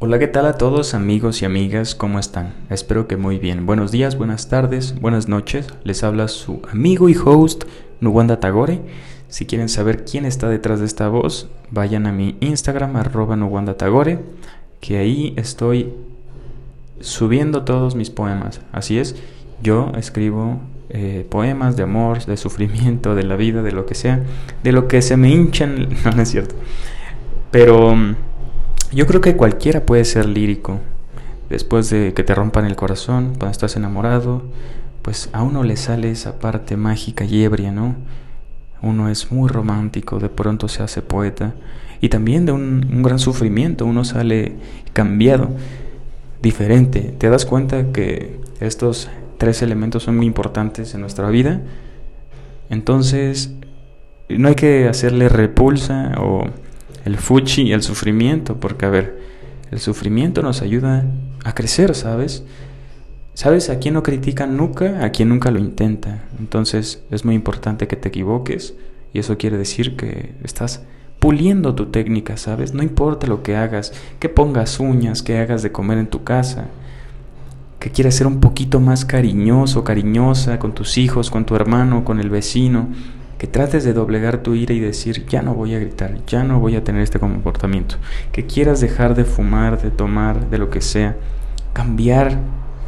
Hola, ¿qué tal a todos amigos y amigas? ¿Cómo están? Espero que muy bien. Buenos días, buenas tardes, buenas noches. Les habla su amigo y host Nuwanda Tagore. Si quieren saber quién está detrás de esta voz, vayan a mi Instagram arroba Nuwanda Tagore, que ahí estoy subiendo todos mis poemas. Así es, yo escribo eh, poemas de amor, de sufrimiento, de la vida, de lo que sea, de lo que se me hinchan, no, no es cierto. Pero yo creo que cualquiera puede ser lírico. Después de que te rompan el corazón, cuando estás enamorado, pues a uno le sale esa parte mágica y ebria, ¿no? Uno es muy romántico, de pronto se hace poeta. Y también de un, un gran sufrimiento, uno sale cambiado, diferente. Te das cuenta que estos tres elementos son muy importantes en nuestra vida. Entonces, no hay que hacerle repulsa o el fuchi, el sufrimiento, porque a ver, el sufrimiento nos ayuda a crecer, ¿sabes? ¿Sabes a quién no critica nunca? A quien nunca lo intenta. Entonces es muy importante que te equivoques y eso quiere decir que estás puliendo tu técnica, ¿sabes? No importa lo que hagas, que pongas uñas, que hagas de comer en tu casa, que quieras ser un poquito más cariñoso, cariñosa con tus hijos, con tu hermano, con el vecino, que trates de doblegar tu ira y decir, ya no voy a gritar, ya no voy a tener este comportamiento, que quieras dejar de fumar, de tomar, de lo que sea, cambiar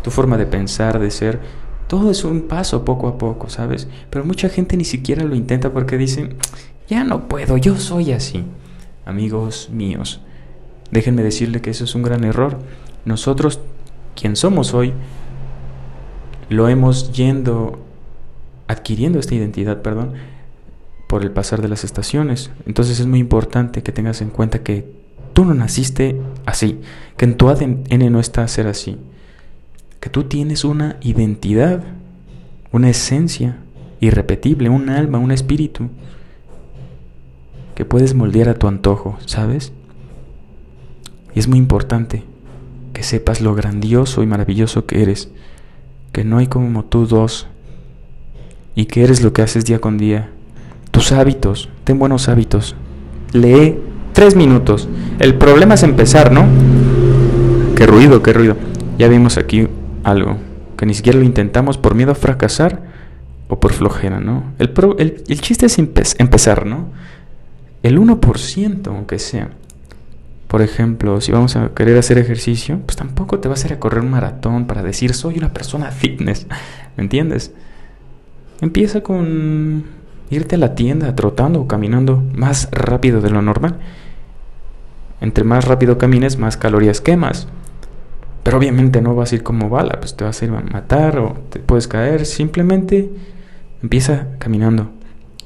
tu forma de pensar, de ser, todo es un paso poco a poco, ¿sabes? Pero mucha gente ni siquiera lo intenta porque dicen, ya no puedo, yo soy así. Amigos míos, déjenme decirle que eso es un gran error. Nosotros, quien somos hoy, lo hemos yendo adquiriendo esta identidad, perdón, por el pasar de las estaciones. Entonces es muy importante que tengas en cuenta que tú no naciste así, que en tu ADN no está a ser así, que tú tienes una identidad, una esencia irrepetible, un alma, un espíritu, que puedes moldear a tu antojo, ¿sabes? Y es muy importante que sepas lo grandioso y maravilloso que eres, que no hay como tú dos, y que eres lo que haces día con día, tus hábitos, ten buenos hábitos. Lee tres minutos. El problema es empezar, ¿no? Qué ruido, qué ruido. Ya vimos aquí algo, que ni siquiera lo intentamos por miedo a fracasar o por flojera, ¿no? El, el, chiste es empezar, ¿no? El 1%, aunque sea. Por ejemplo, si vamos a querer hacer ejercicio, pues tampoco te vas a ir a correr un maratón para decir soy una persona fitness, ¿me entiendes? Empieza con irte a la tienda trotando o caminando más rápido de lo normal. Entre más rápido camines, más calorías quemas. Pero obviamente no vas a ir como bala, pues te vas a ir a matar o te puedes caer. Simplemente empieza caminando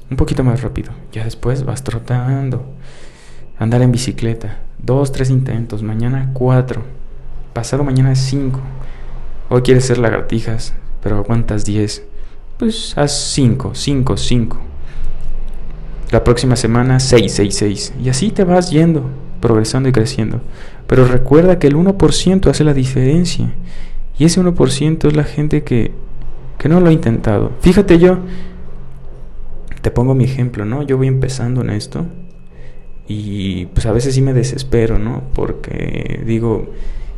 un poquito más rápido. Ya después vas trotando. Andar en bicicleta. Dos, tres intentos. Mañana cuatro. Pasado mañana cinco. Hoy quieres ser lagartijas, pero aguantas diez. Pues haz cinco, cinco, cinco. La próxima semana 6, 6, 6. Y así te vas yendo, progresando y creciendo. Pero recuerda que el 1% hace la diferencia. Y ese 1% es la gente que, que no lo ha intentado. Fíjate yo, te pongo mi ejemplo, ¿no? Yo voy empezando en esto. Y pues a veces sí me desespero, ¿no? Porque digo,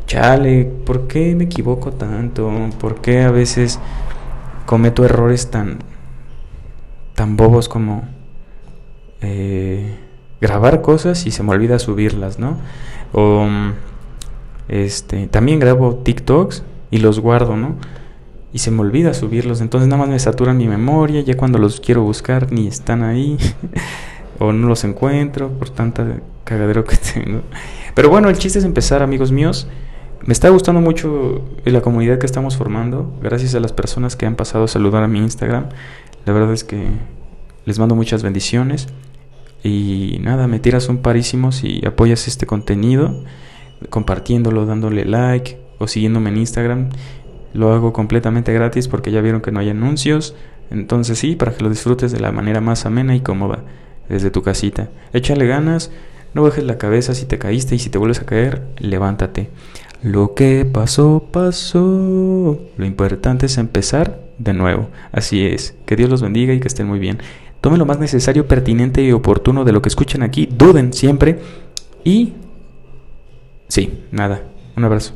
chale, ¿por qué me equivoco tanto? ¿Por qué a veces cometo errores tan, tan bobos como eh, grabar cosas y se me olvida subirlas, ¿no? O este, también grabo TikToks y los guardo, ¿no? Y se me olvida subirlos, entonces nada más me saturan mi memoria, ya cuando los quiero buscar ni están ahí, o no los encuentro por tanta cagadero que tengo. Pero bueno, el chiste es empezar, amigos míos. Me está gustando mucho la comunidad que estamos formando, gracias a las personas que han pasado a saludar a mi Instagram. La verdad es que les mando muchas bendiciones. Y nada, me tiras un parísimo si apoyas este contenido, compartiéndolo, dándole like o siguiéndome en Instagram. Lo hago completamente gratis porque ya vieron que no hay anuncios. Entonces sí, para que lo disfrutes de la manera más amena y cómoda desde tu casita. Échale ganas, no bajes la cabeza si te caíste y si te vuelves a caer, levántate. Lo que pasó, pasó. Lo importante es empezar de nuevo. Así es. Que Dios los bendiga y que estén muy bien. Tomen lo más necesario, pertinente y oportuno de lo que escuchen aquí. Duden siempre. Y Sí, nada. Un abrazo.